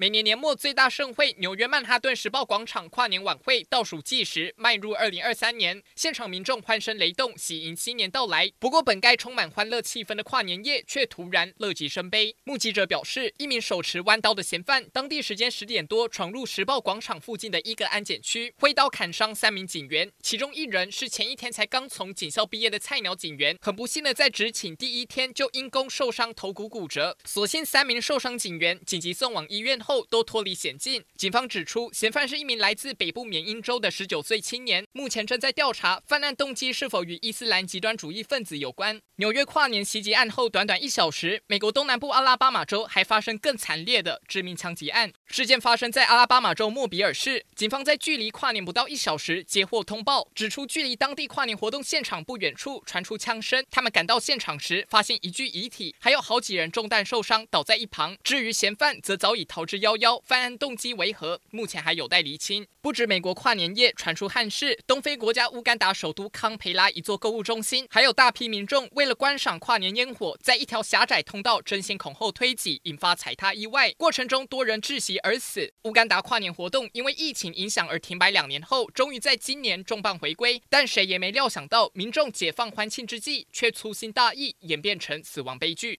每年年末最大盛会——纽约曼哈顿时报广场跨年晚会倒数计时，迈入二零二三年，现场民众欢声雷动，喜迎新年到来。不过，本该充满欢乐气氛的跨年夜，却突然乐极生悲。目击者表示，一名手持弯刀的嫌犯，当地时间十点多闯入时报广场附近的一个安检区，挥刀砍伤三名警员，其中一人是前一天才刚从警校毕业的菜鸟警员。很不幸的，在执勤第一天就因公受伤，头骨骨折。所幸三名受伤警员紧急送往医院。后后都脱离险境。警方指出，嫌犯是一名来自北部缅因州的十九岁青年，目前正在调查犯案动机是否与伊斯兰极端主义分子有关。纽约跨年袭击案后，短短一小时，美国东南部阿拉巴马州还发生更惨烈的致命枪击案。事件发生在阿拉巴马州莫比尔市，警方在距离跨年不到一小时接获通报，指出距离当地跨年活动现场不远处传出枪声。他们赶到现场时，发现一具遗体，还有好几人中弹受伤倒在一旁。至于嫌犯，则早已逃之幺幺，犯案动机为何，目前还有待厘清。不止美国跨年夜传出憾事，东非国家乌干达首都康培拉一座购物中心，还有大批民众为了观赏跨年烟火，在一条狭窄通道争先恐后推挤，引发踩踏意外，过程中多人窒息而死。乌干达跨年活动因为疫情影响而停摆两年后，终于在今年重磅回归，但谁也没料想到，民众解放欢庆之际，却粗心大意，演变成死亡悲剧。